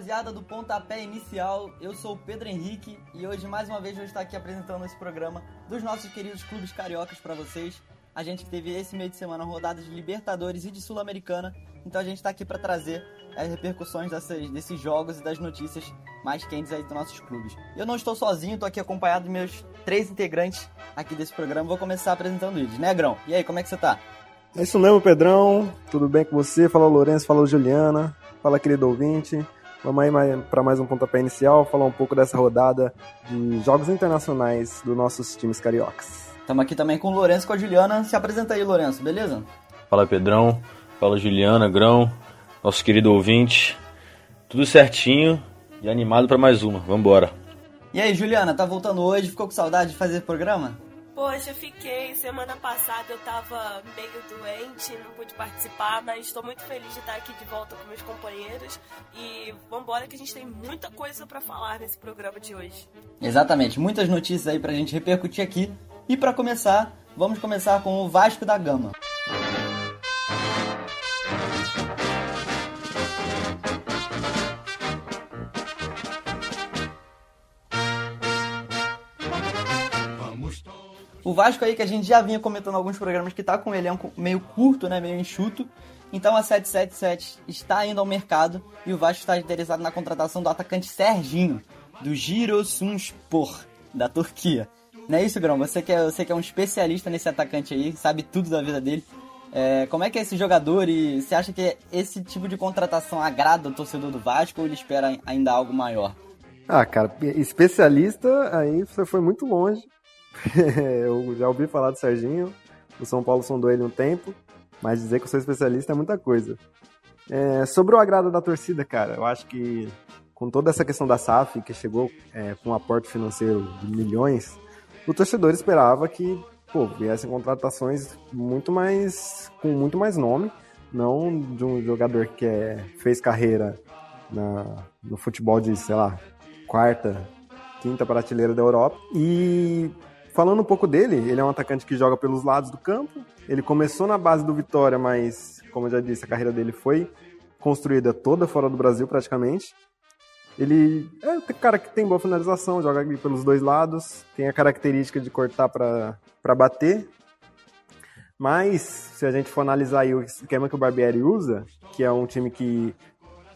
rapaziada do Pontapé Inicial. Eu sou o Pedro Henrique e hoje mais uma vez vou estar aqui apresentando esse programa dos nossos queridos clubes cariocas para vocês. A gente teve esse meio de semana rodadas de Libertadores e de Sul-Americana, então a gente está aqui para trazer as repercussões dessas, desses jogos e das notícias mais quentes aí dos nossos clubes. Eu não estou sozinho, estou aqui acompanhado dos meus três integrantes aqui desse programa. Vou começar apresentando eles, né, Grão? E aí, como é que você tá? É isso mesmo, Pedrão. Tudo bem com você? Fala Lourenço, fala Juliana, fala querido ouvinte. Vamos aí para mais um pontapé inicial, falar um pouco dessa rodada de jogos internacionais dos nossos times cariocas. Estamos aqui também com o Lourenço e com a Juliana. Se apresenta aí, Lourenço, beleza? Fala Pedrão, fala Juliana, Grão, nosso querido ouvinte. Tudo certinho e animado para mais uma. Vambora. E aí, Juliana, tá voltando hoje? Ficou com saudade de fazer programa? Poxa, fiquei. Semana passada eu tava meio doente, não pude participar, mas estou muito feliz de estar aqui de volta com meus companheiros. E vambora que a gente tem muita coisa para falar nesse programa de hoje. Exatamente, muitas notícias aí pra gente repercutir aqui. E para começar, vamos começar com o Vasco da Gama. O Vasco aí que a gente já vinha comentando alguns programas que tá com um elenco meio curto, né, meio enxuto. Então a 777 está indo ao mercado e o Vasco está interessado na contratação do atacante Serginho, do Giresunspor, da Turquia. Não é isso, Grão? Você que, é, você que é um especialista nesse atacante aí, sabe tudo da vida dele. É, como é que é esse jogador e você acha que esse tipo de contratação agrada o torcedor do Vasco ou ele espera ainda algo maior? Ah, cara, especialista, aí você foi muito longe. eu já ouvi falar do Serginho, o São Paulo sondou ele um tempo, mas dizer que eu sou especialista é muita coisa. É, sobre o agrado da torcida, cara, eu acho que com toda essa questão da SAF, que chegou é, com um aporte financeiro de milhões, o torcedor esperava que pô, viessem contratações muito mais com muito mais nome, não de um jogador que é, fez carreira na, no futebol de, sei lá, quarta, quinta prateleira da Europa. E Falando um pouco dele, ele é um atacante que joga pelos lados do campo. Ele começou na base do Vitória, mas, como eu já disse, a carreira dele foi construída toda fora do Brasil, praticamente. Ele é um cara que tem boa finalização, joga pelos dois lados, tem a característica de cortar para bater. Mas, se a gente for analisar o esquema que o Barbieri usa, que é um time que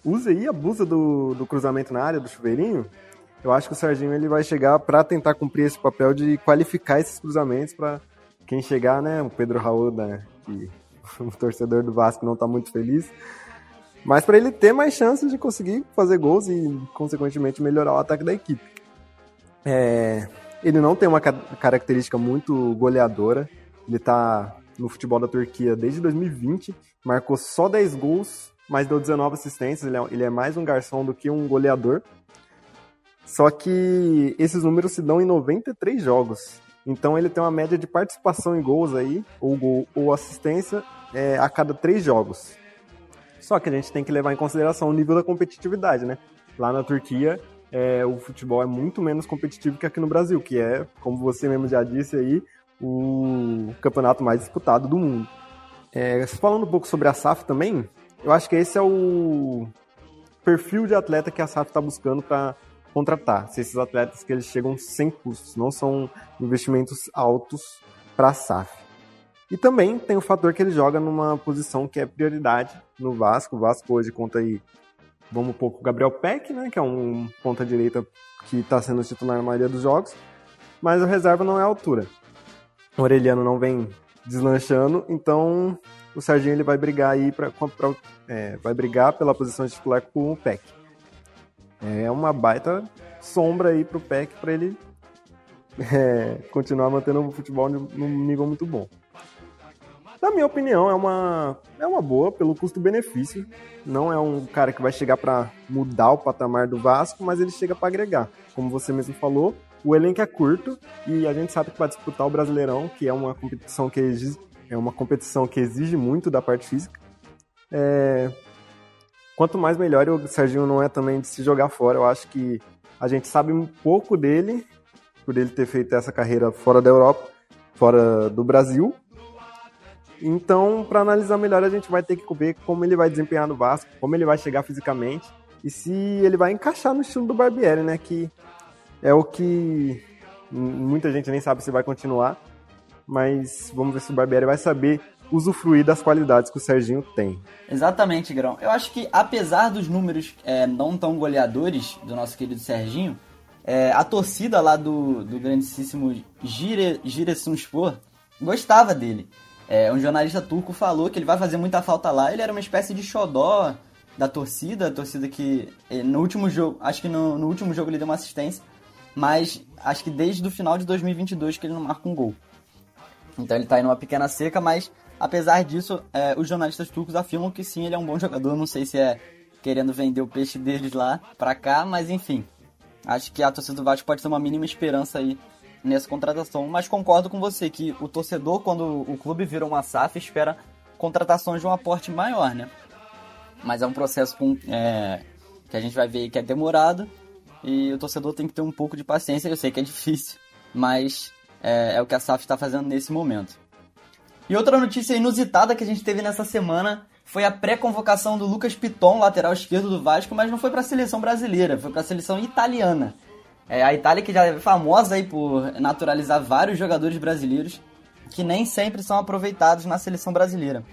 usa e abusa do, do cruzamento na área, do chuveirinho, eu acho que o Serginho ele vai chegar para tentar cumprir esse papel de qualificar esses cruzamentos para quem chegar, né? O Pedro Raul, né? Que o torcedor do Vasco não está muito feliz. Mas para ele ter mais chances de conseguir fazer gols e, consequentemente, melhorar o ataque da equipe. É, ele não tem uma característica muito goleadora. Ele está no futebol da Turquia desde 2020, marcou só 10 gols, mas deu 19 assistências. Ele é, ele é mais um garçom do que um goleador. Só que esses números se dão em 93 jogos. Então ele tem uma média de participação em gols aí, ou gol ou assistência, é, a cada três jogos. Só que a gente tem que levar em consideração o nível da competitividade, né? Lá na Turquia, é, o futebol é muito menos competitivo que aqui no Brasil, que é, como você mesmo já disse aí, o campeonato mais disputado do mundo. É, falando um pouco sobre a SAF também, eu acho que esse é o perfil de atleta que a SAF está buscando para contratar. Se esses atletas que eles chegam sem custos, não são investimentos altos para a SAF. E também tem o fator que ele joga numa posição que é prioridade no Vasco. O Vasco hoje conta aí, vamos um pouco, o Gabriel Peck, né, que é um ponta direita que está sendo titular na maioria dos jogos, mas o reserva não é a altura. O Aureliano não vem deslanchando, então o Serginho ele vai brigar aí para é, vai brigar pela posição de titular com o Peck. É uma baita sombra aí pro PEC para ele é, continuar mantendo o futebol num nível muito bom. Na minha opinião, é uma, é uma boa pelo custo-benefício. Não é um cara que vai chegar para mudar o patamar do Vasco, mas ele chega para agregar. Como você mesmo falou, o elenco é curto e a gente sabe que para disputar o Brasileirão, que é uma competição que exige, é uma competição que exige muito da parte física, é, quanto mais melhor, o Serginho não é também de se jogar fora. Eu acho que a gente sabe um pouco dele, por ele ter feito essa carreira fora da Europa, fora do Brasil. Então, para analisar melhor, a gente vai ter que ver como ele vai desempenhar no Vasco, como ele vai chegar fisicamente. e se ele vai encaixar no estilo do Barbieri, né? Que é o que muita gente nem sabe se vai continuar, mas vamos ver se o Barbieri vai saber usufruir das qualidades que o Serginho tem. Exatamente, Grão. Eu acho que apesar dos números é, não tão goleadores do nosso querido Serginho, é, a torcida lá do, do grandíssimo Gire, Giresunspor gostava dele. É, um jornalista turco falou que ele vai fazer muita falta lá. Ele era uma espécie de xodó da torcida, a torcida que é, no último jogo, acho que no, no último jogo ele deu uma assistência, mas acho que desde o final de 2022 que ele não marca um gol. Então ele tá aí numa pequena seca, mas apesar disso, é, os jornalistas turcos afirmam que sim, ele é um bom jogador. Não sei se é querendo vender o peixe deles lá pra cá, mas enfim. Acho que a torcida do Vasco pode ter uma mínima esperança aí nessa contratação. Mas concordo com você que o torcedor, quando o clube vira uma SAF, espera contratações de um aporte maior, né? Mas é um processo com, é, que a gente vai ver que é demorado e o torcedor tem que ter um pouco de paciência. Eu sei que é difícil, mas é, é o que a SAF está fazendo nesse momento. E outra notícia inusitada que a gente teve nessa semana foi a pré-convocação do Lucas Piton, lateral esquerdo do Vasco, mas não foi para a seleção brasileira, foi para a seleção italiana. É, a Itália que já é famosa aí por naturalizar vários jogadores brasileiros que nem sempre são aproveitados na seleção brasileira.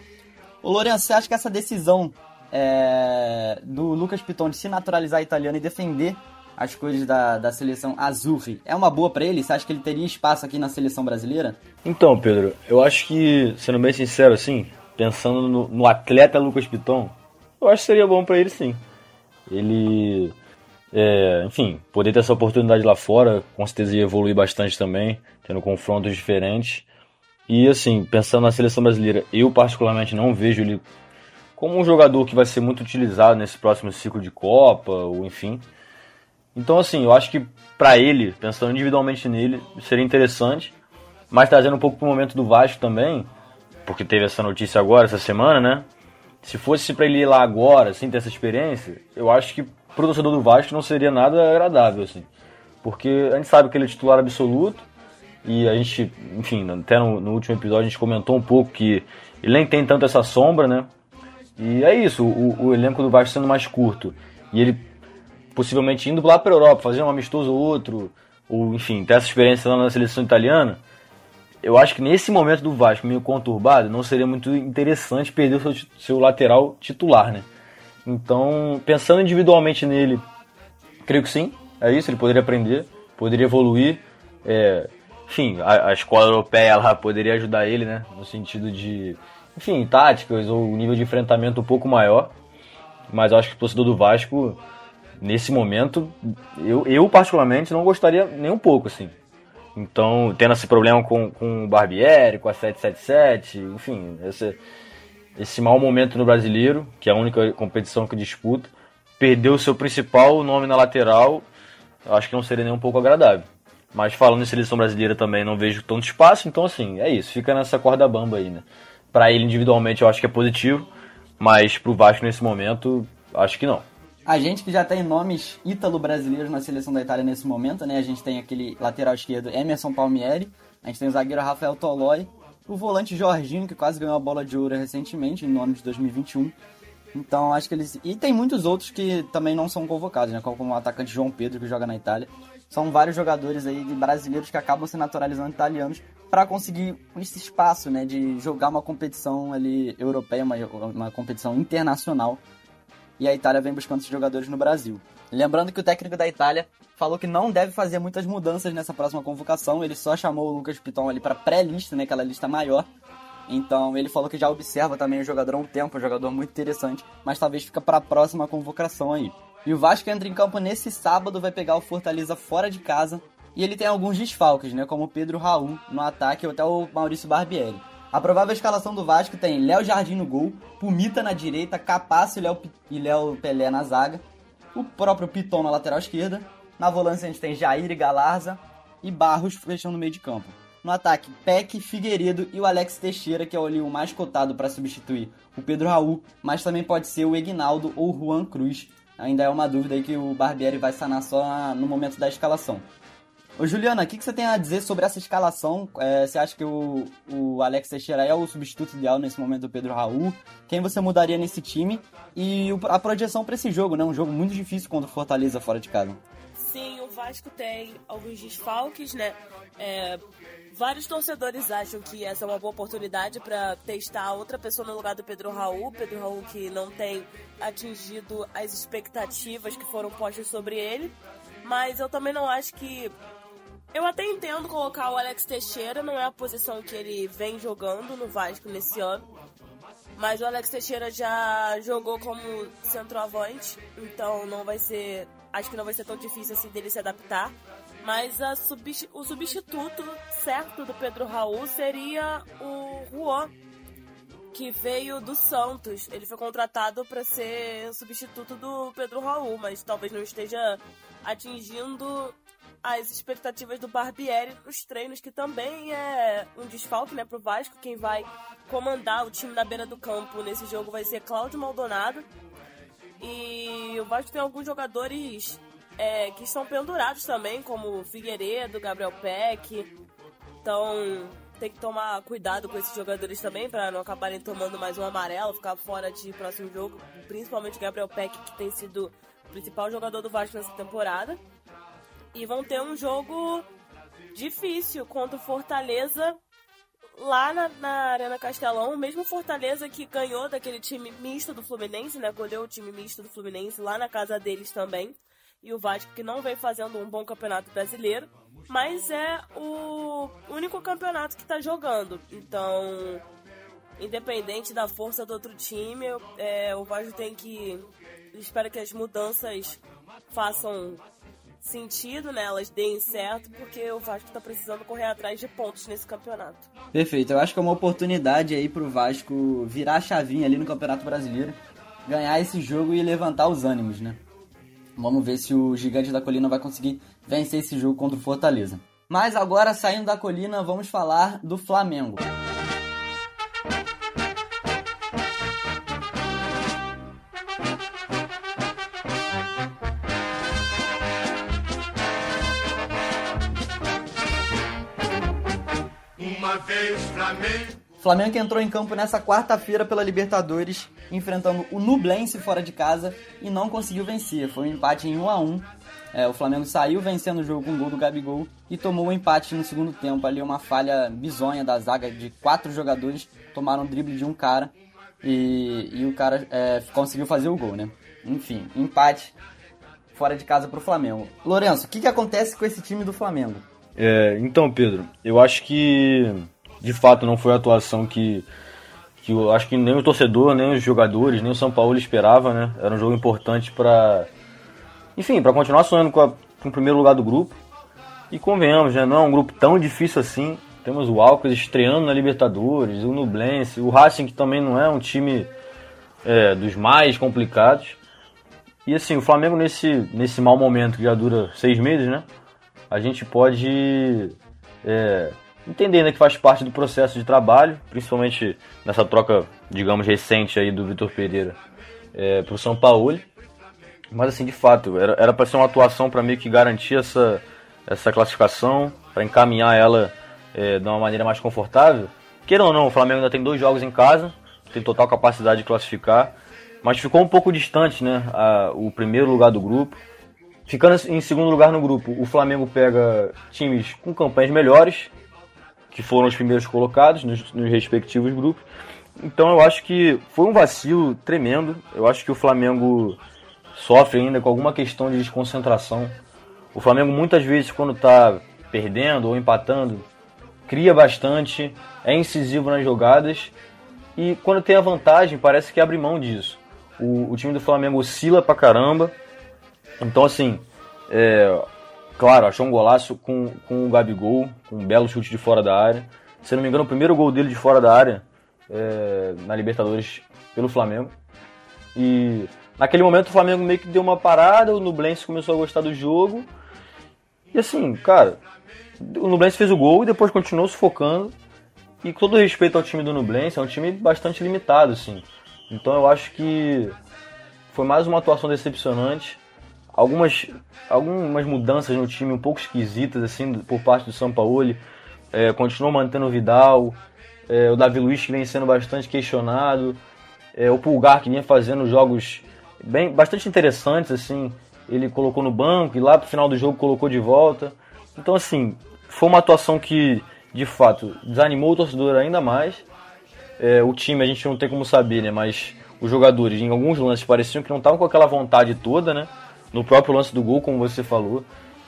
O Lourenço, você acha que essa decisão é, do Lucas Piton de se naturalizar italiano e defender as cores da, da seleção Azurri é uma boa para ele? Você acha que ele teria espaço aqui na seleção brasileira? Então, Pedro, eu acho que, sendo bem sincero assim, pensando no, no atleta Lucas Piton, eu acho que seria bom para ele sim. Ele, é, enfim, poder ter essa oportunidade lá fora, com certeza ia evoluir bastante também, tendo confrontos diferentes. E assim, pensando na seleção brasileira, eu particularmente não vejo ele como um jogador que vai ser muito utilizado nesse próximo ciclo de Copa, ou enfim. Então, assim, eu acho que para ele, pensando individualmente nele, seria interessante. Mas trazendo um pouco pro momento do Vasco também, porque teve essa notícia agora, essa semana, né? Se fosse para ele ir lá agora, sem ter essa experiência, eu acho que pro torcedor do Vasco não seria nada agradável, assim. Porque a gente sabe que ele é titular absoluto, e a gente, enfim, até no, no último episódio a gente comentou um pouco que ele nem tem tanto essa sombra, né? E é isso, o, o elenco do Vasco sendo mais curto, e ele possivelmente indo lá para Europa, fazer um amistoso ou outro, ou enfim, ter essa experiência lá na seleção italiana, eu acho que nesse momento do Vasco meio conturbado, não seria muito interessante perder o seu, seu lateral titular, né? Então, pensando individualmente nele, creio que sim, é isso, ele poderia aprender, poderia evoluir. É, enfim, a, a, escola europeia lá poderia ajudar ele, né? No sentido de, enfim, táticas ou nível de enfrentamento um pouco maior. Mas eu acho que o torcedor do Vasco, nesse momento, eu, eu particularmente não gostaria nem um pouco, assim. Então, tendo esse problema com, com o Barbieri, com a 777, enfim, esse, esse mau momento no brasileiro, que é a única competição que disputa, perdeu o seu principal nome na lateral, eu acho que não seria nem um pouco agradável. Mas falando em seleção brasileira também não vejo tanto espaço, então assim, é isso, fica nessa corda bamba aí, né? Pra ele individualmente eu acho que é positivo, mas pro Vasco nesse momento, acho que não. A gente que já tem nomes ítalo-brasileiros na seleção da Itália nesse momento, né? A gente tem aquele lateral esquerdo Emerson Palmieri, a gente tem o zagueiro Rafael Toloi, o volante Jorginho, que quase ganhou a bola de ouro recentemente, no ano de 2021. Então, acho que eles. E tem muitos outros que também não são convocados, né? Como o atacante João Pedro, que joga na Itália. São vários jogadores aí de brasileiros que acabam se naturalizando italianos para conseguir esse espaço, né? De jogar uma competição ali europeia, uma, uma competição internacional e a Itália vem buscando esses jogadores no Brasil. Lembrando que o técnico da Itália falou que não deve fazer muitas mudanças nessa próxima convocação, ele só chamou o Lucas Piton ali para pré-lista, né, aquela lista maior. Então ele falou que já observa também o jogador há um tempo, um jogador muito interessante, mas talvez fica para a próxima convocação aí. E o Vasco entra em campo nesse sábado, vai pegar o Fortaleza fora de casa, e ele tem alguns desfalques, né, como o Pedro Raul no ataque ou até o Maurício Barbieri. A provável escalação do Vasco tem Léo Jardim no gol, Pumita na direita, Capasso e Léo Pelé na zaga, o próprio Piton na lateral esquerda. Na volância a gente tem Jair e Galarza e Barros fechando no meio de campo. No ataque, Peck, Figueiredo e o Alex Teixeira, que é o mais cotado para substituir o Pedro Raul, mas também pode ser o Egnaldo ou o Juan Cruz. Ainda é uma dúvida aí que o Barbieri vai sanar só no momento da escalação. Ô Juliana, o que, que você tem a dizer sobre essa escalação? É, você acha que o, o Alex Teixeira é o substituto ideal nesse momento do Pedro Raul? Quem você mudaria nesse time? E o, a projeção para esse jogo, né? Um jogo muito difícil contra o Fortaleza fora de casa. Sim, o Vasco tem alguns desfalques, né? É, vários torcedores acham que essa é uma boa oportunidade para testar outra pessoa no lugar do Pedro Raul. Pedro Raul que não tem atingido as expectativas que foram postas sobre ele. Mas eu também não acho que eu até entendo colocar o Alex Teixeira, não é a posição que ele vem jogando no Vasco nesse ano. Mas o Alex Teixeira já jogou como centroavante, então não vai ser. Acho que não vai ser tão difícil assim dele se adaptar. Mas o substituto certo do Pedro Raul seria o Juan, que veio do Santos. Ele foi contratado para ser substituto do Pedro Raul, mas talvez não esteja atingindo as expectativas do Barbieri nos treinos, que também é um desfalque né, pro Vasco. Quem vai comandar o time na beira do campo nesse jogo vai ser Cláudio Maldonado. E o Vasco tem alguns jogadores é, que estão pendurados também, como Figueiredo, Gabriel Peck. Então tem que tomar cuidado com esses jogadores também para não acabarem tomando mais um amarelo, ficar fora de próximo jogo. Principalmente Gabriel Peck, que tem sido o principal jogador do Vasco nessa temporada. E vão ter um jogo difícil contra o Fortaleza lá na, na, Arena Castelão, o mesmo Fortaleza que ganhou daquele time misto do Fluminense, né? Goleou o time misto do Fluminense lá na casa deles também. E o Vasco que não vem fazendo um bom campeonato brasileiro, mas é o único campeonato que está jogando. Então, independente da força do outro time, é, o Vasco tem que. Espero que as mudanças façam sentido, né? Elas deem certo, porque o Vasco tá precisando correr atrás de pontos nesse campeonato. Perfeito, eu acho que é uma oportunidade aí pro Vasco virar a chavinha ali no Campeonato Brasileiro, ganhar esse jogo e levantar os ânimos, né? Vamos ver se o Gigante da Colina vai conseguir vencer esse jogo contra o Fortaleza. Mas agora, saindo da colina, vamos falar do Flamengo. Flamengo entrou em campo nessa quarta-feira pela Libertadores, enfrentando o Nublense fora de casa e não conseguiu vencer. Foi um empate em 1 a 1 é, o Flamengo saiu vencendo o jogo com um gol do Gabigol e tomou um empate no segundo tempo. Ali uma falha bizonha da zaga de quatro jogadores, tomaram um drible de um cara e, e o cara é, conseguiu fazer o gol, né? Enfim, empate fora de casa para o Flamengo. Lourenço, o que, que acontece com esse time do Flamengo? É, então, Pedro, eu acho que de fato não foi a atuação que, que eu acho que nem o torcedor, nem os jogadores, nem o São Paulo esperava, né? Era um jogo importante para, enfim, para continuar sonhando com, a, com o primeiro lugar do grupo. E convenhamos, né? Não é um grupo tão difícil assim. Temos o Alcas estreando na Libertadores, o Nublense, o Racing que também não é um time é, dos mais complicados. E assim, o Flamengo nesse, nesse mau momento que já dura seis meses, né? A gente pode é, entendendo que faz parte do processo de trabalho, principalmente nessa troca, digamos, recente aí do Vitor Pereira é, para o São Paulo. Mas assim, de fato, era para ser uma atuação para meio que garantir essa, essa classificação, para encaminhar ela é, de uma maneira mais confortável. Queira ou não, o Flamengo ainda tem dois jogos em casa, tem total capacidade de classificar, mas ficou um pouco distante, né? A, o primeiro lugar do grupo. Ficando em segundo lugar no grupo, o Flamengo pega times com campanhas melhores, que foram os primeiros colocados nos, nos respectivos grupos. Então eu acho que foi um vacilo tremendo. Eu acho que o Flamengo sofre ainda com alguma questão de desconcentração. O Flamengo muitas vezes quando está perdendo ou empatando, cria bastante, é incisivo nas jogadas e quando tem a vantagem parece que abre mão disso. O, o time do Flamengo oscila pra caramba. Então assim, é, Claro, achou um golaço com, com o Gabigol, com um belo chute de fora da área. Se não me engano, o primeiro gol dele de fora da área é, na Libertadores pelo Flamengo. E naquele momento o Flamengo meio que deu uma parada, o Nublense começou a gostar do jogo. E assim, cara, o Nublense fez o gol e depois continuou sufocando. E com todo respeito ao time do Nublense, é um time bastante limitado, assim. Então eu acho que foi mais uma atuação decepcionante algumas, algumas mudanças no time um pouco esquisitas assim por parte do São Paulo. É, continuou mantendo o Vidal, é, o Davi Luiz que vem sendo bastante questionado, é, o Pulgar que vinha fazendo jogos bem bastante interessantes assim. Ele colocou no banco e lá pro final do jogo colocou de volta. Então assim, foi uma atuação que de fato desanimou o torcedor ainda mais. É, o time a gente não tem como saber, né? Mas os jogadores em alguns lances pareciam que não estavam com aquela vontade toda, né? No próprio lance do gol, como você falou.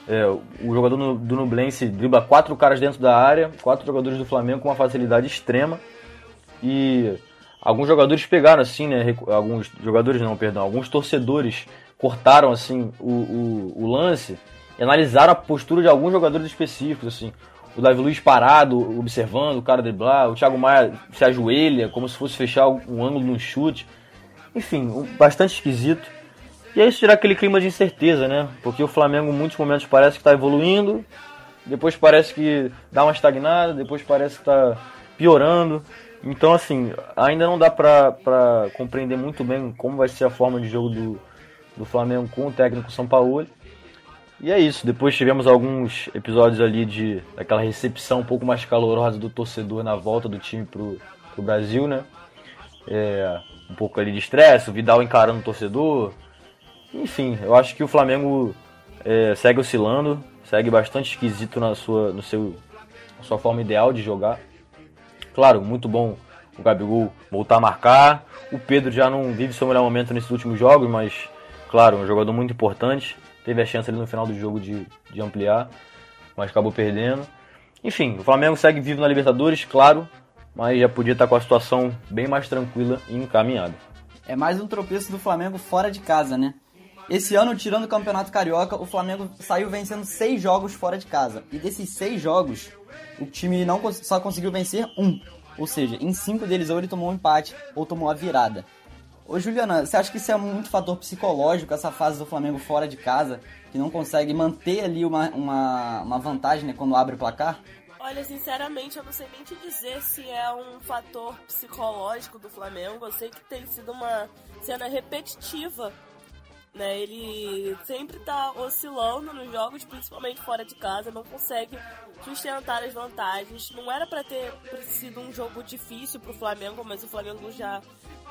É, o jogador no, do Nublense dribla quatro caras dentro da área, quatro jogadores do Flamengo com uma facilidade extrema. E alguns jogadores pegaram assim, né? Alguns jogadores não, perdão, alguns torcedores cortaram assim o, o, o lance e analisaram a postura de alguns jogadores específicos, assim. O Davi Luiz parado, observando o cara driblar, o Thiago Maia se ajoelha como se fosse fechar um ângulo no chute. Enfim, bastante esquisito. E aí isso tira aquele clima de incerteza, né? Porque o Flamengo em muitos momentos parece que está evoluindo, depois parece que dá uma estagnada, depois parece que está piorando. Então, assim, ainda não dá para compreender muito bem como vai ser a forma de jogo do, do Flamengo com o técnico São Paulo. E é isso, depois tivemos alguns episódios ali de daquela recepção um pouco mais calorosa do torcedor na volta do time pro, pro Brasil, né? É, um pouco ali de estresse, o Vidal encarando o torcedor, enfim, eu acho que o Flamengo é, segue oscilando, segue bastante esquisito na sua, no seu, na sua forma ideal de jogar. Claro, muito bom o Gabigol voltar a marcar. O Pedro já não vive seu melhor momento nesses últimos jogos, mas, claro, um jogador muito importante. Teve a chance ali no final do jogo de, de ampliar, mas acabou perdendo. Enfim, o Flamengo segue vivo na Libertadores, claro, mas já podia estar com a situação bem mais tranquila e encaminhada. É mais um tropeço do Flamengo fora de casa, né? Esse ano, tirando o Campeonato Carioca, o Flamengo saiu vencendo seis jogos fora de casa. E desses seis jogos, o time não só conseguiu vencer um. Ou seja, em cinco deles ou ele tomou um empate ou tomou a virada. Ô Juliana, você acha que isso é muito fator psicológico, essa fase do Flamengo fora de casa, que não consegue manter ali uma, uma, uma vantagem né, quando abre o placar? Olha, sinceramente, eu não sei nem te dizer se é um fator psicológico do Flamengo. Eu sei que tem sido uma cena repetitiva né? Ele sempre tá oscilando nos jogos, principalmente fora de casa, não consegue sustentar as vantagens. Não era para ter sido um jogo difícil pro Flamengo, mas o Flamengo já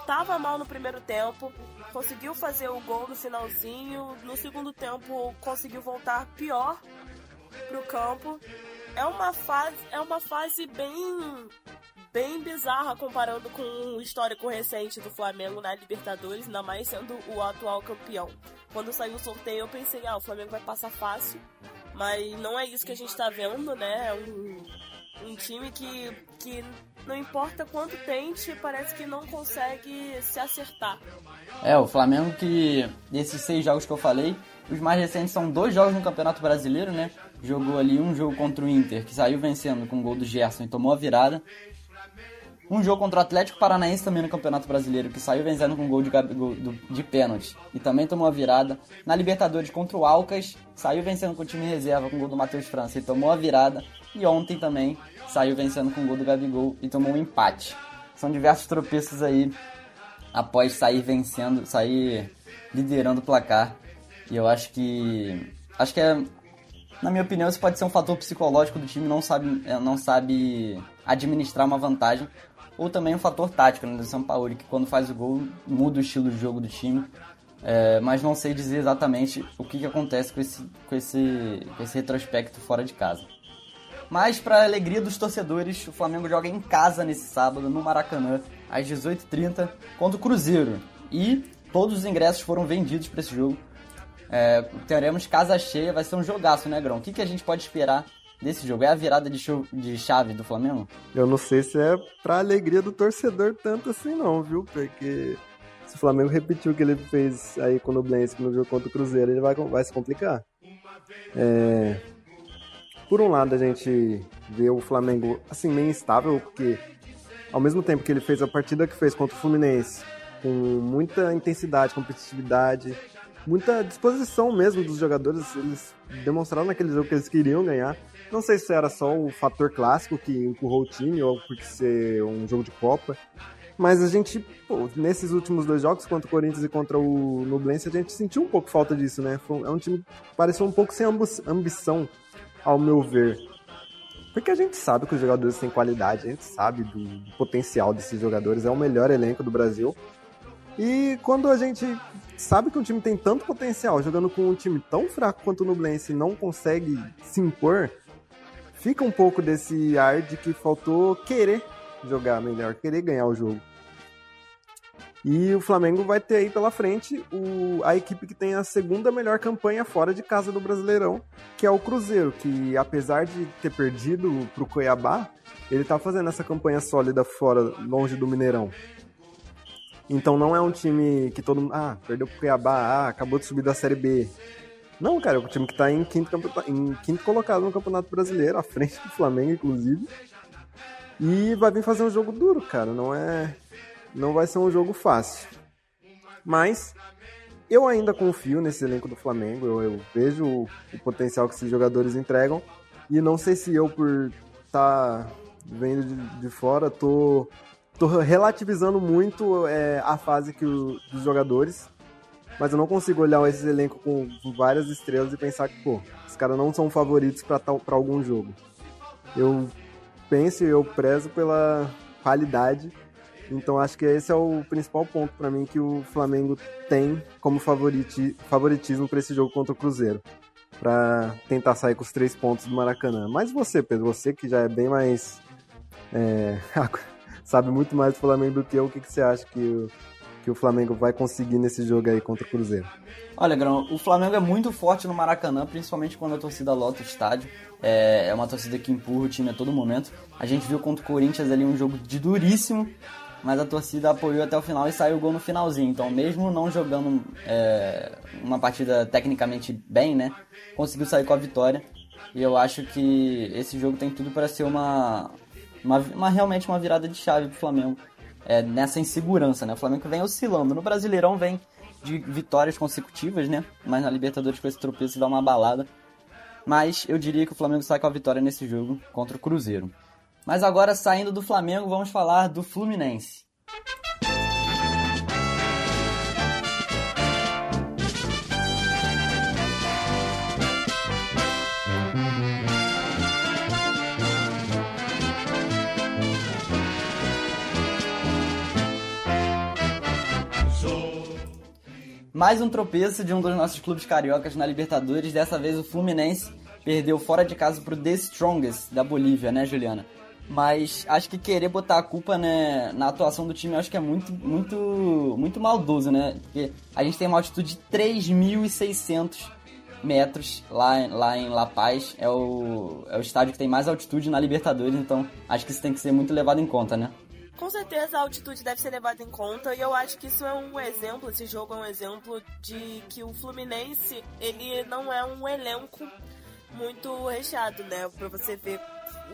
tava mal no primeiro tempo, conseguiu fazer o gol no finalzinho, no segundo tempo conseguiu voltar pior pro campo. É uma fase, é uma fase bem bem bizarra comparando com o histórico recente do Flamengo na Libertadores, ainda mais sendo o atual campeão. Quando saiu o sorteio, eu pensei, ah, o Flamengo vai passar fácil, mas não é isso que a gente tá vendo, né? É um, um time que, que não importa quanto tente, parece que não consegue se acertar. É, o Flamengo que, desses seis jogos que eu falei, os mais recentes são dois jogos no Campeonato Brasileiro, né? Jogou ali um jogo contra o Inter, que saiu vencendo com o gol do Gerson e tomou a virada. Um jogo contra o Atlético Paranaense também no Campeonato Brasileiro, que saiu vencendo com um gol de, de, de pênalti e também tomou a virada. Na Libertadores contra o Alcas, saiu vencendo com o time reserva com o gol do Matheus França e tomou a virada. E ontem também saiu vencendo com o gol do Gabigol e tomou um empate. São diversos tropeços aí após sair vencendo, sair liderando o placar. E eu acho que. Acho que é. Na minha opinião, isso pode ser um fator psicológico do time, não sabe, não sabe administrar uma vantagem ou também um fator tático né, do São Paulo, que quando faz o gol muda o estilo de jogo do time. É, mas não sei dizer exatamente o que, que acontece com esse, com, esse, com esse retrospecto fora de casa. Mas, para alegria dos torcedores, o Flamengo joga em casa nesse sábado, no Maracanã, às 18h30, contra o Cruzeiro. E todos os ingressos foram vendidos para esse jogo. É, teremos casa cheia, vai ser um jogaço, né, Grão? O que, que a gente pode esperar desse jogo? É a virada de, de chave do Flamengo? Eu não sei se é pra alegria do torcedor tanto assim não, viu? Porque se o Flamengo repetir o que ele fez aí com o Nublense no jogo contra o Cruzeiro, ele vai, vai se complicar. É... Por um lado, a gente vê o Flamengo assim meio instável, porque ao mesmo tempo que ele fez a partida que fez contra o Fluminense, com muita intensidade, competitividade, muita disposição mesmo dos jogadores, eles demonstraram naquele jogo que eles queriam ganhar. Não sei se era só o fator clássico que empurrou o time ou porque ser um jogo de Copa, Mas a gente, pô, nesses últimos dois jogos, contra o Corinthians e contra o Nublense, a gente sentiu um pouco falta disso, né? É um time que pareceu um pouco sem ambição, ao meu ver. Porque a gente sabe que os jogadores têm qualidade, a gente sabe do, do potencial desses jogadores, é o melhor elenco do Brasil. E quando a gente sabe que um time tem tanto potencial, jogando com um time tão fraco quanto o Nublense não consegue se impor, fica um pouco desse ar de que faltou querer jogar melhor, querer ganhar o jogo. E o Flamengo vai ter aí pela frente o, a equipe que tem a segunda melhor campanha fora de casa do Brasileirão, que é o Cruzeiro, que apesar de ter perdido pro Cuiabá, ele tá fazendo essa campanha sólida fora, longe do Mineirão. Então não é um time que todo mundo. Ah, perdeu pro Cuiabá, ah, acabou de subir da Série B. Não, cara, é um time que tá em quinto, em quinto colocado no Campeonato Brasileiro, à frente do Flamengo, inclusive. E vai vir fazer um jogo duro, cara. Não é. Não vai ser um jogo fácil. Mas eu ainda confio nesse elenco do Flamengo. Eu, eu vejo o, o, potencial que esses jogadores entregam. E não sei se eu, por estar tá vendo de, de, fora, tô, tô relativizando muito é, a fase que o, dos jogadores. Mas eu não consigo olhar esse elenco com, várias estrelas e pensar que, pô, os caras não são favoritos para algum jogo. Eu penso e eu prezo pela qualidade. Então acho que esse é o principal ponto para mim que o Flamengo tem como favoriti favoritismo para esse jogo contra o Cruzeiro. Para tentar sair com os três pontos do Maracanã. Mas você, Pedro, você que já é bem mais. É, sabe muito mais do Flamengo do que eu, o que, que você acha que o, que o Flamengo vai conseguir nesse jogo aí contra o Cruzeiro? Olha, Grão, o Flamengo é muito forte no Maracanã, principalmente quando a torcida lota o estádio. É, é uma torcida que empurra o time a todo momento. A gente viu contra o Corinthians ali um jogo de duríssimo, mas a torcida apoiou até o final e saiu o gol no finalzinho. Então, mesmo não jogando é, uma partida tecnicamente bem, né, conseguiu sair com a vitória. E eu acho que esse jogo tem tudo para ser uma, uma, uma, realmente uma virada de chave pro Flamengo é, nessa insegurança, né? O Flamengo vem oscilando. No Brasileirão vem de vitórias consecutivas, né? Mas na Libertadores com esse tropeço dá uma balada. Mas eu diria que o Flamengo sai com a vitória nesse jogo contra o Cruzeiro. Mas agora, saindo do Flamengo, vamos falar do Fluminense. Mais um tropeço de um dos nossos clubes cariocas na Libertadores. Dessa vez o Fluminense perdeu fora de casa pro The Strongest da Bolívia, né, Juliana? Mas acho que querer botar a culpa né, na atuação do time, acho que é muito, muito, muito maldoso, né? Porque a gente tem uma altitude de 3.600 metros lá, lá em La Paz. É o, é o estádio que tem mais altitude na Libertadores, então acho que isso tem que ser muito levado em conta, né? Com certeza a altitude deve ser levada em conta e eu acho que isso é um exemplo, esse jogo é um exemplo de que o Fluminense, ele não é um elenco muito recheado, né? Pra você ver,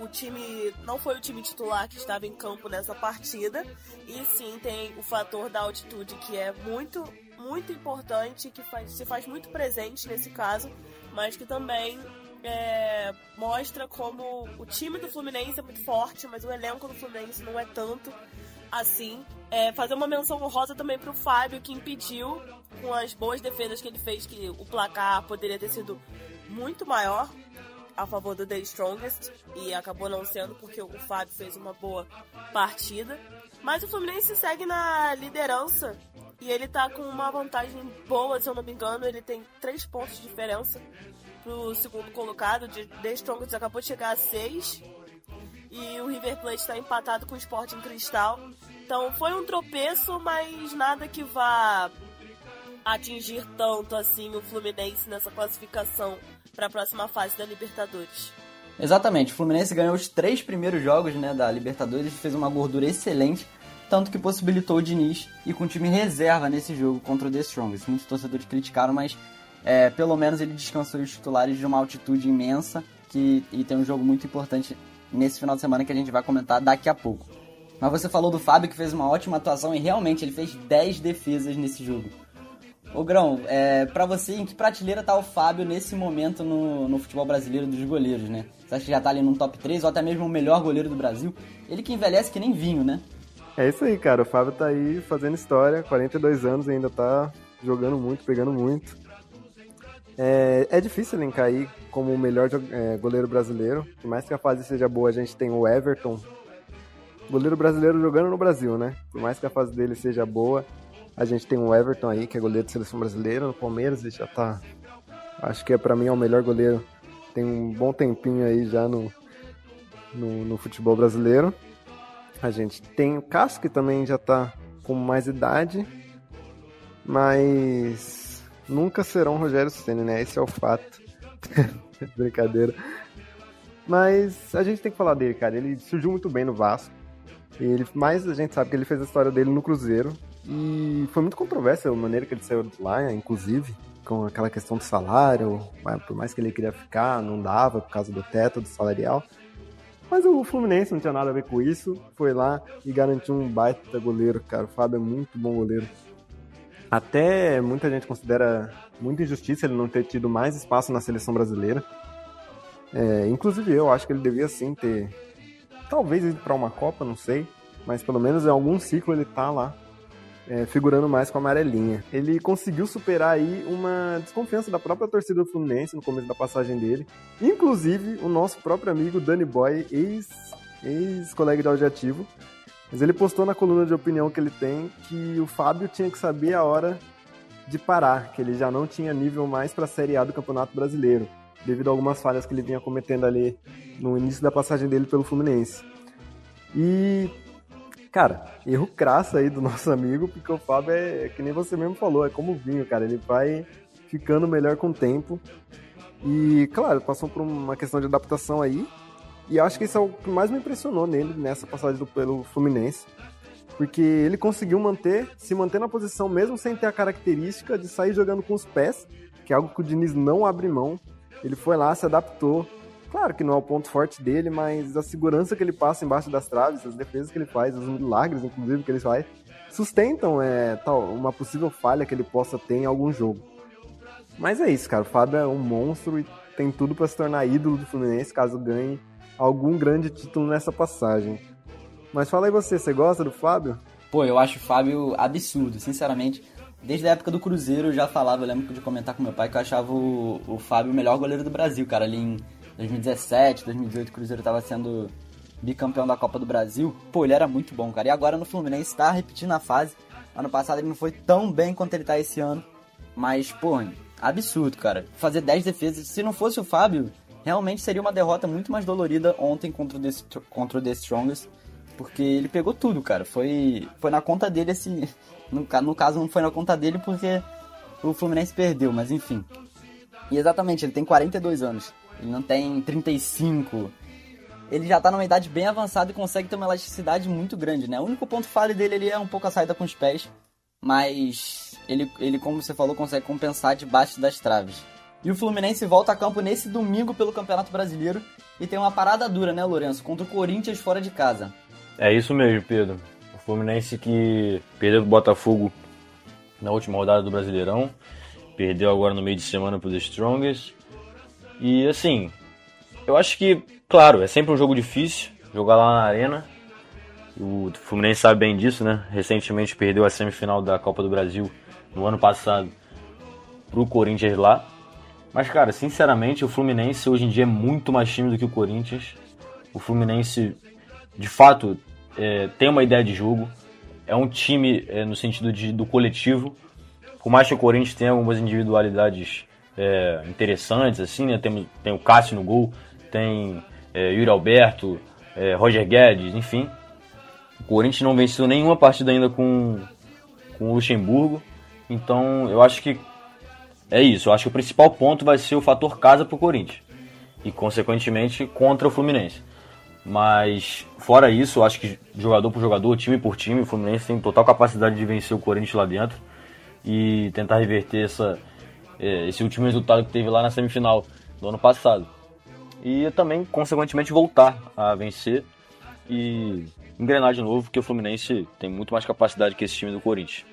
o time não foi o time titular que estava em campo nessa partida e sim tem o fator da altitude que é muito, muito importante, que faz, se faz muito presente nesse caso, mas que também é, mostra como o time do Fluminense é muito forte, mas o elenco do Fluminense não é tanto assim. É, fazer uma menção honrosa também para o Fábio, que impediu, com as boas defesas que ele fez, que o placar poderia ter sido muito maior a favor do The Strongest e acabou não sendo porque o Fábio fez uma boa partida. Mas o Fluminense segue na liderança e ele tá com uma vantagem boa, se eu não me engano, ele tem três pontos de diferença pro segundo colocado. The Strongest acabou de chegar a 6. E o River Plate está empatado com o Sporting Cristal. Então foi um tropeço, mas nada que vá atingir tanto assim o Fluminense nessa classificação para a próxima fase da Libertadores. Exatamente, o Fluminense ganhou os três primeiros jogos né, da Libertadores, fez uma gordura excelente, tanto que possibilitou o Diniz ir com o time reserva nesse jogo contra o The Strongest. Muitos torcedores criticaram, mas é, pelo menos ele descansou os titulares de uma altitude imensa que, e tem um jogo muito importante nesse final de semana que a gente vai comentar daqui a pouco. Mas você falou do Fábio que fez uma ótima atuação e realmente ele fez 10 defesas nesse jogo. Ô Grão, é, pra você, em que prateleira tá o Fábio nesse momento no, no futebol brasileiro dos goleiros, né? Você acha que já tá ali no top 3 ou até mesmo o melhor goleiro do Brasil? Ele que envelhece que nem vinho, né? É isso aí, cara. O Fábio tá aí fazendo história, 42 anos ainda tá jogando muito, pegando muito. É, é difícil elencar aí como o melhor é, goleiro brasileiro. Por mais que a fase seja boa, a gente tem o Everton, goleiro brasileiro jogando no Brasil, né? Por mais que a fase dele seja boa, a gente tem o Everton aí, que é goleiro de seleção brasileira. No Palmeiras ele já tá. Acho que é para mim é o melhor goleiro. Tem um bom tempinho aí já no, no, no futebol brasileiro. A gente tem o Cássio, que também já tá com mais idade. Mas nunca será um Rogério Senna, né? Esse é o fato. Brincadeira. Mas a gente tem que falar dele, cara. Ele surgiu muito bem no Vasco. Ele, mais a gente sabe que ele fez a história dele no Cruzeiro. E foi muito controversa a maneira que ele saiu de lá, inclusive, com aquela questão do salário. Por mais que ele queria ficar, não dava por causa do teto, do salarial. Mas o Fluminense não tinha nada a ver com isso. Foi lá e garantiu um baita goleiro, cara. O Fábio é muito bom goleiro. Até muita gente considera muita injustiça ele não ter tido mais espaço na seleção brasileira. É, inclusive eu acho que ele devia sim ter. Talvez ir para uma Copa, não sei. Mas pelo menos em algum ciclo ele tá lá é, figurando mais com a amarelinha. Ele conseguiu superar aí uma desconfiança da própria torcida do Fluminense no começo da passagem dele. Inclusive, o nosso próprio amigo Danny Boy, ex-colega ex de audiativo, mas ele postou na coluna de opinião que ele tem que o Fábio tinha que saber a hora de parar, que ele já não tinha nível mais para a Série A do Campeonato Brasileiro, devido a algumas falhas que ele vinha cometendo ali no início da passagem dele pelo Fluminense. E Cara, erro crasso aí do nosso amigo, porque o Fábio é, é que nem você mesmo falou, é como vinho, cara. Ele vai ficando melhor com o tempo. E, claro, passou por uma questão de adaptação aí. E acho que isso é o que mais me impressionou nele nessa passagem do, pelo Fluminense. Porque ele conseguiu manter, se manter na posição mesmo sem ter a característica de sair jogando com os pés, que é algo que o Diniz não abre mão. Ele foi lá, se adaptou, Claro que não é o ponto forte dele, mas a segurança que ele passa embaixo das traves, as defesas que ele faz, os milagres, inclusive, que ele faz, sustentam é, tal, uma possível falha que ele possa ter em algum jogo. Mas é isso, cara. O Fábio é um monstro e tem tudo para se tornar ídolo do Fluminense caso ganhe algum grande título nessa passagem. Mas fala aí você, você gosta do Fábio? Pô, eu acho o Fábio absurdo, sinceramente. Desde a época do Cruzeiro eu já falava, eu lembro de comentar com meu pai que eu achava o, o Fábio o melhor goleiro do Brasil, cara, ali em 2017, 2018, o Cruzeiro tava sendo bicampeão da Copa do Brasil. Pô, ele era muito bom, cara. E agora no Fluminense tá repetindo a fase. Ano passado ele não foi tão bem quanto ele tá esse ano. Mas, pô, absurdo, cara. Fazer 10 defesas. Se não fosse o Fábio, realmente seria uma derrota muito mais dolorida ontem contra o The, contra o The Strongest. Porque ele pegou tudo, cara. Foi, foi na conta dele esse. No, no caso, não foi na conta dele porque o Fluminense perdeu, mas enfim. E exatamente, ele tem 42 anos. Ele não tem 35. Ele já tá numa idade bem avançada e consegue ter uma elasticidade muito grande, né? O único ponto falho dele ali é um pouco a saída com os pés, mas ele, ele como você falou, consegue compensar debaixo das traves. E o Fluminense volta a campo nesse domingo pelo Campeonato Brasileiro e tem uma parada dura, né, Lourenço? Contra o Corinthians fora de casa. É isso mesmo, Pedro. O Fluminense que perdeu o Botafogo na última rodada do Brasileirão, perdeu agora no meio de semana pro The Strongest e assim, eu acho que, claro, é sempre um jogo difícil jogar lá na Arena. O Fluminense sabe bem disso, né? Recentemente perdeu a semifinal da Copa do Brasil no ano passado pro Corinthians lá. Mas, cara, sinceramente, o Fluminense hoje em dia é muito mais time do que o Corinthians. O Fluminense, de fato, é, tem uma ideia de jogo. É um time é, no sentido de, do coletivo. Por mais que o Corinthians tenha algumas individualidades é, interessantes, assim, né? Tem, tem o Cássio no gol, tem é, Yuri Alberto, é, Roger Guedes, enfim. O Corinthians não venceu nenhuma partida ainda com, com o Luxemburgo. Então eu acho que é isso. Eu acho que o principal ponto vai ser o fator casa para o Corinthians. E consequentemente contra o Fluminense. Mas fora isso, eu acho que jogador por jogador, time por time, o Fluminense tem total capacidade de vencer o Corinthians lá dentro e tentar reverter essa, é, esse último resultado que teve lá na semifinal do ano passado. E também, consequentemente, voltar a vencer e engrenar de novo, porque o Fluminense tem muito mais capacidade que esse time do Corinthians.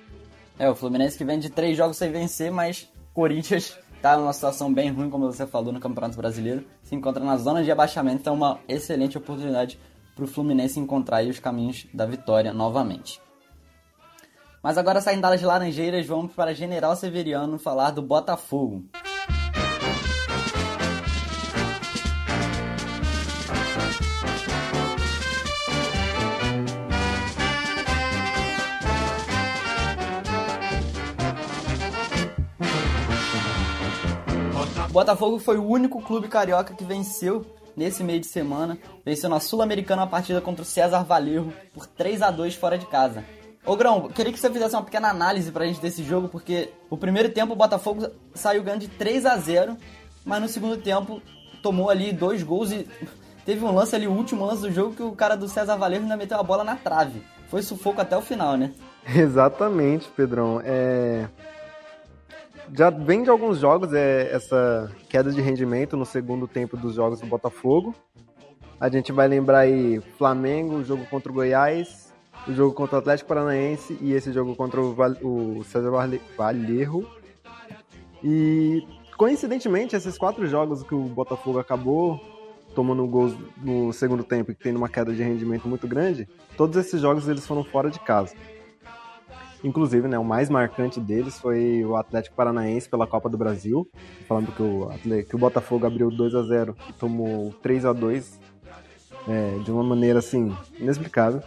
É, o Fluminense que vem de três jogos sem vencer, mas Corinthians está numa situação bem ruim, como você falou, no Campeonato Brasileiro. Se encontra na zona de abaixamento, então é uma excelente oportunidade para o Fluminense encontrar os caminhos da vitória novamente. Mas agora saindo das Laranjeiras, vamos para General Severiano falar do Botafogo. Botafogo foi o único clube carioca que venceu nesse meio de semana. Venceu na Sul-Americana a partida contra o César Valerro por 3 a 2 fora de casa. Ô Grão, queria que você fizesse uma pequena análise pra gente desse jogo, porque o primeiro tempo o Botafogo saiu ganhando de 3 a 0 mas no segundo tempo tomou ali dois gols e teve um lance ali, o último lance do jogo, que o cara do César Valerro ainda meteu a bola na trave. Foi sufoco até o final, né? Exatamente, Pedrão. É... Já vem de alguns jogos é, essa queda de rendimento no segundo tempo dos jogos do Botafogo. A gente vai lembrar aí Flamengo, o jogo contra o Goiás, o jogo contra o Atlético Paranaense e esse jogo contra o, Val o César Valerro. E coincidentemente, esses quatro jogos que o Botafogo acabou tomando gols no segundo tempo e tendo uma queda de rendimento muito grande, todos esses jogos eles foram fora de casa. Inclusive, né, o mais marcante deles foi o Atlético Paranaense pela Copa do Brasil, falando que o, que o Botafogo abriu 2 a 0 e tomou 3 a 2 é, de uma maneira assim inexplicável.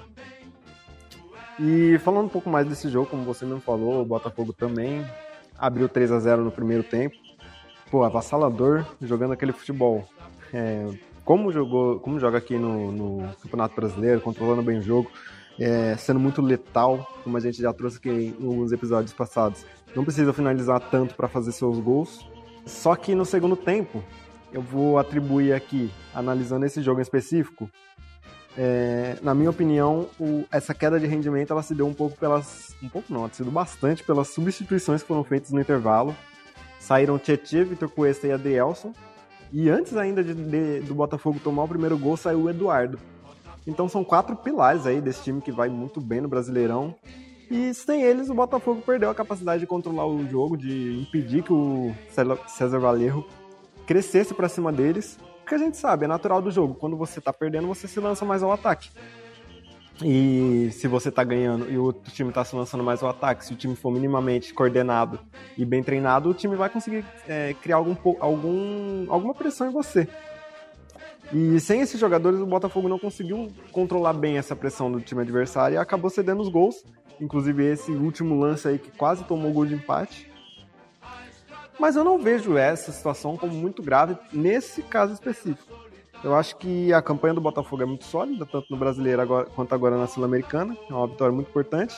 E falando um pouco mais desse jogo, como você mesmo falou, o Botafogo também abriu 3 a 0 no primeiro tempo. Pô, avassalador, jogando aquele futebol. É, como jogou, como joga aqui no, no Campeonato Brasileiro, controlando bem o jogo, é, sendo muito letal, como a gente já trouxe aqui em alguns episódios passados. Não precisa finalizar tanto para fazer seus gols. Só que no segundo tempo, eu vou atribuir aqui, analisando esse jogo em específico, é, na minha opinião, o, essa queda de rendimento ela se deu um pouco pelas. Um pouco não, se deu bastante pelas substituições que foram feitas no intervalo. Saíram Tietchan, Vitor Cuesta e Adrielson. E antes ainda de, de, do Botafogo tomar o primeiro gol, saiu o Eduardo. Então são quatro pilares aí desse time que vai muito bem no Brasileirão. E sem eles, o Botafogo perdeu a capacidade de controlar o jogo, de impedir que o César Valerro crescesse para cima deles. Porque a gente sabe, é natural do jogo. Quando você tá perdendo, você se lança mais ao ataque. E se você tá ganhando e o outro time tá se lançando mais ao ataque, se o time for minimamente coordenado e bem treinado, o time vai conseguir é, criar algum, algum, alguma pressão em você. E sem esses jogadores, o Botafogo não conseguiu controlar bem essa pressão do time adversário e acabou cedendo os gols. Inclusive esse último lance aí que quase tomou gol de empate. Mas eu não vejo essa situação como muito grave nesse caso específico. Eu acho que a campanha do Botafogo é muito sólida, tanto no brasileiro agora, quanto agora na Sul-Americana. É uma vitória muito importante.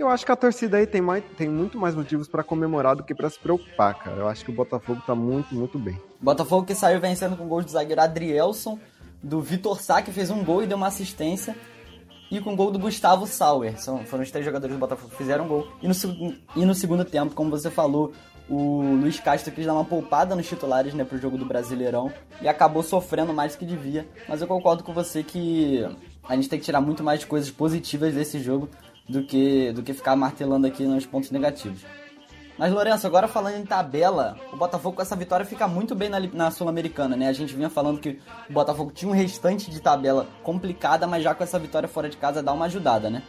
Eu acho que a torcida aí tem, mais, tem muito mais motivos para comemorar do que para se preocupar, cara. Eu acho que o Botafogo tá muito, muito bem. Botafogo que saiu vencendo com gol do zagueiro Adrielson, do Vitor Sá, que fez um gol e deu uma assistência, e com gol do Gustavo Sauer. São, foram os três jogadores do Botafogo que fizeram gol. E no, e no segundo tempo, como você falou, o Luiz Castro quis dar uma poupada nos titulares né, pro jogo do Brasileirão e acabou sofrendo mais do que devia. Mas eu concordo com você que a gente tem que tirar muito mais coisas positivas desse jogo do que, do que ficar martelando aqui nos pontos negativos. Mas, Lourenço, agora falando em tabela, o Botafogo com essa vitória fica muito bem na, na Sul-Americana, né? A gente vinha falando que o Botafogo tinha um restante de tabela complicada, mas já com essa vitória fora de casa dá uma ajudada, né?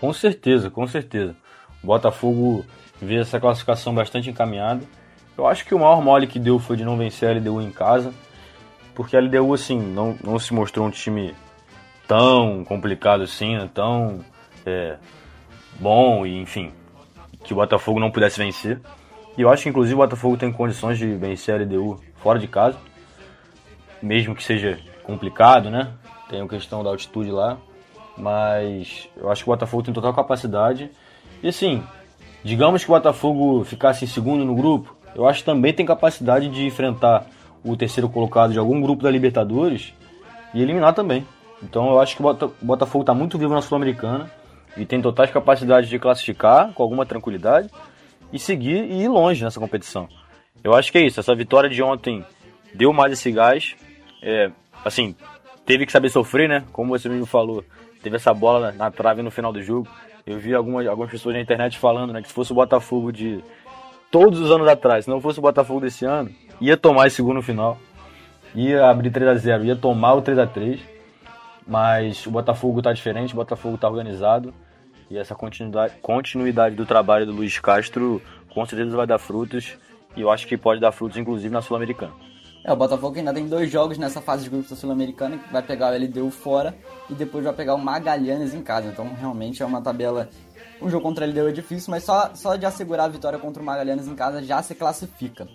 Com certeza, com certeza. O Botafogo vê essa classificação bastante encaminhada. Eu acho que o maior mole que deu foi de não vencer a LDU em casa, porque a LDU, assim, não, não se mostrou um time tão complicado assim, né? tão é, bom e enfim, que o Botafogo não pudesse vencer. E eu acho que inclusive o Botafogo tem condições de vencer a LDU fora de casa, mesmo que seja complicado, né? Tem a questão da altitude lá, mas eu acho que o Botafogo tem total capacidade. E assim, digamos que o Botafogo ficasse em segundo no grupo, eu acho que também tem capacidade de enfrentar o terceiro colocado de algum grupo da Libertadores e eliminar também. Então eu acho que o Botafogo está muito vivo na Sul-Americana e tem totais capacidades de classificar com alguma tranquilidade e seguir e ir longe nessa competição. Eu acho que é isso. Essa vitória de ontem deu mais esse gás. É, assim, teve que saber sofrer, né? Como você mesmo falou, teve essa bola na, trave no final do jogo. Eu vi algumas, algumas pessoas na internet falando, né, que se fosse o Botafogo de todos os anos atrás, se não fosse o Botafogo desse ano, ia tomar esse segundo final, ia abrir 3 a 0 ia tomar o 3 a 3 Mas o Botafogo tá diferente, o Botafogo tá organizado. E essa continuidade, continuidade do trabalho do Luiz Castro com certeza vai dar frutos. E eu acho que pode dar frutos, inclusive, na Sul-Americana. É, o Botafogo ainda tem dois jogos nessa fase de grupos da Sul-Americana, que vai pegar o LDU fora e depois vai pegar o Magalhães em casa. Então, realmente é uma tabela. Um jogo contra o LDU é difícil, mas só, só de assegurar a vitória contra o Magalhães em casa já se classifica.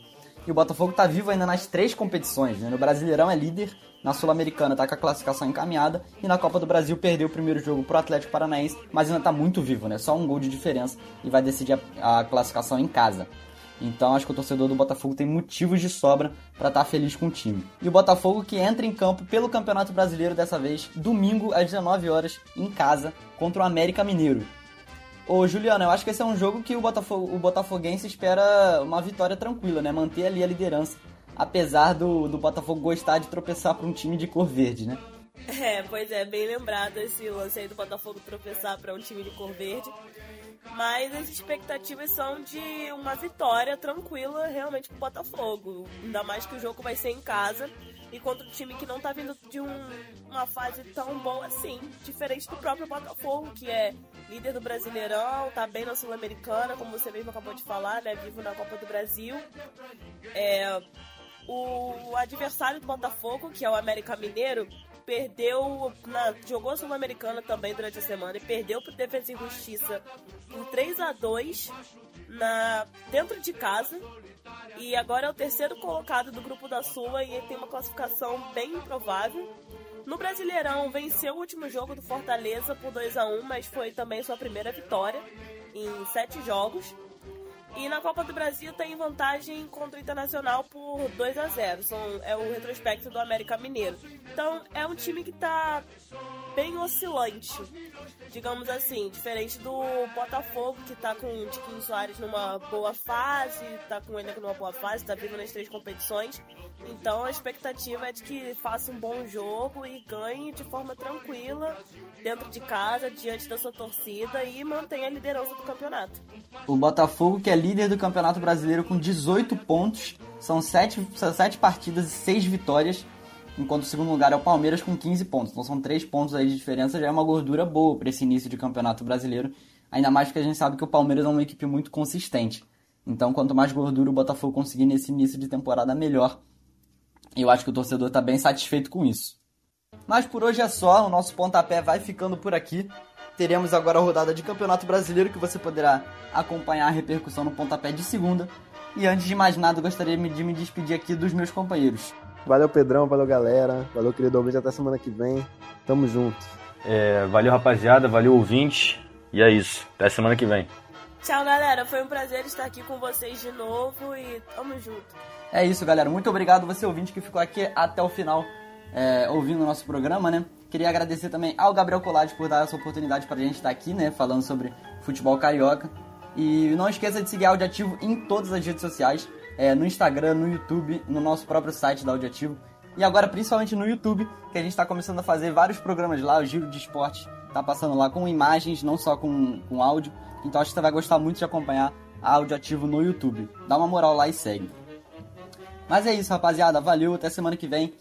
E o Botafogo está vivo ainda nas três competições. Né? No Brasileirão é líder, na Sul-Americana está com a classificação encaminhada e na Copa do Brasil perdeu o primeiro jogo para o Atlético Paranaense, mas ainda está muito vivo, né? Só um gol de diferença e vai decidir a, a classificação em casa. Então acho que o torcedor do Botafogo tem motivos de sobra para estar tá feliz com o time. E o Botafogo que entra em campo pelo Campeonato Brasileiro dessa vez, domingo às 19 horas em casa contra o América Mineiro. Ô Juliano, eu acho que esse é um jogo que o, Botafogo, o Botafoguense espera uma vitória tranquila, né? Manter ali a liderança, apesar do, do Botafogo gostar de tropeçar para um time de cor verde, né? É, pois é, bem lembrado esse lance aí do Botafogo tropeçar para um time de cor verde. Mas as expectativas são de uma vitória tranquila realmente pro Botafogo. Ainda mais que o jogo vai ser em casa e contra um time que não tá vindo de um, uma fase tão boa assim, diferente do próprio Botafogo, que é líder do Brasileirão, tá bem na Sul-Americana, como você mesmo acabou de falar, né? Vivo na Copa do Brasil. É, o adversário do Botafogo, que é o América Mineiro, perdeu, na, jogou Sul-Americana também durante a semana e perdeu pro Defesa e Justiça por 3 a 2 na, dentro de casa. E agora é o terceiro colocado do grupo da Sula e tem uma classificação bem improvável. No Brasileirão, venceu o último jogo do Fortaleza por 2 a 1 mas foi também sua primeira vitória em sete jogos. E na Copa do Brasil tem vantagem contra o Internacional por 2 a 0 São, É o retrospecto do América Mineiro. Então é um time que está bem oscilante, digamos assim, diferente do Botafogo, que está com o Tiquinho Soares numa boa fase, está com elenco numa boa fase, está vivo nas três competições. Então a expectativa é de que faça um bom jogo e ganhe de forma tranquila, dentro de casa, diante da sua torcida e mantenha a liderança do campeonato. O Botafogo, que é líder do Campeonato Brasileiro com 18 pontos, são 7, 7 partidas e 6 vitórias, enquanto o segundo lugar é o Palmeiras com 15 pontos. Então são 3 pontos aí de diferença, já é uma gordura boa para esse início de Campeonato Brasileiro, ainda mais porque a gente sabe que o Palmeiras é uma equipe muito consistente. Então, quanto mais gordura o Botafogo conseguir nesse início de temporada, melhor. Eu acho que o torcedor está bem satisfeito com isso. Mas por hoje é só, o nosso pontapé vai ficando por aqui. Teremos agora a rodada de Campeonato Brasileiro que você poderá acompanhar a repercussão no pontapé de segunda. E antes de mais nada, gostaria de me despedir aqui dos meus companheiros. Valeu, Pedrão, valeu, galera. Valeu, querido ouvinte, até semana que vem. Tamo junto. É, valeu, rapaziada, valeu, ouvinte. E é isso, até semana que vem. Tchau, galera. Foi um prazer estar aqui com vocês de novo e tamo junto. É isso, galera. Muito obrigado você ouvinte que ficou aqui até o final é, ouvindo o nosso programa, né? Queria agradecer também ao Gabriel Colade por dar essa oportunidade para a gente estar aqui, né? Falando sobre futebol carioca. E não esqueça de seguir a Audiativo em todas as redes sociais, é, no Instagram, no YouTube, no nosso próprio site da Audiativo. E agora, principalmente no YouTube, que a gente está começando a fazer vários programas lá, o Giro de Esporte tá passando lá com imagens, não só com, com áudio. Então acho que você vai gostar muito de acompanhar a Audioativo no YouTube. Dá uma moral lá e segue. Mas é isso, rapaziada. Valeu, até semana que vem.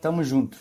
Tamo junto.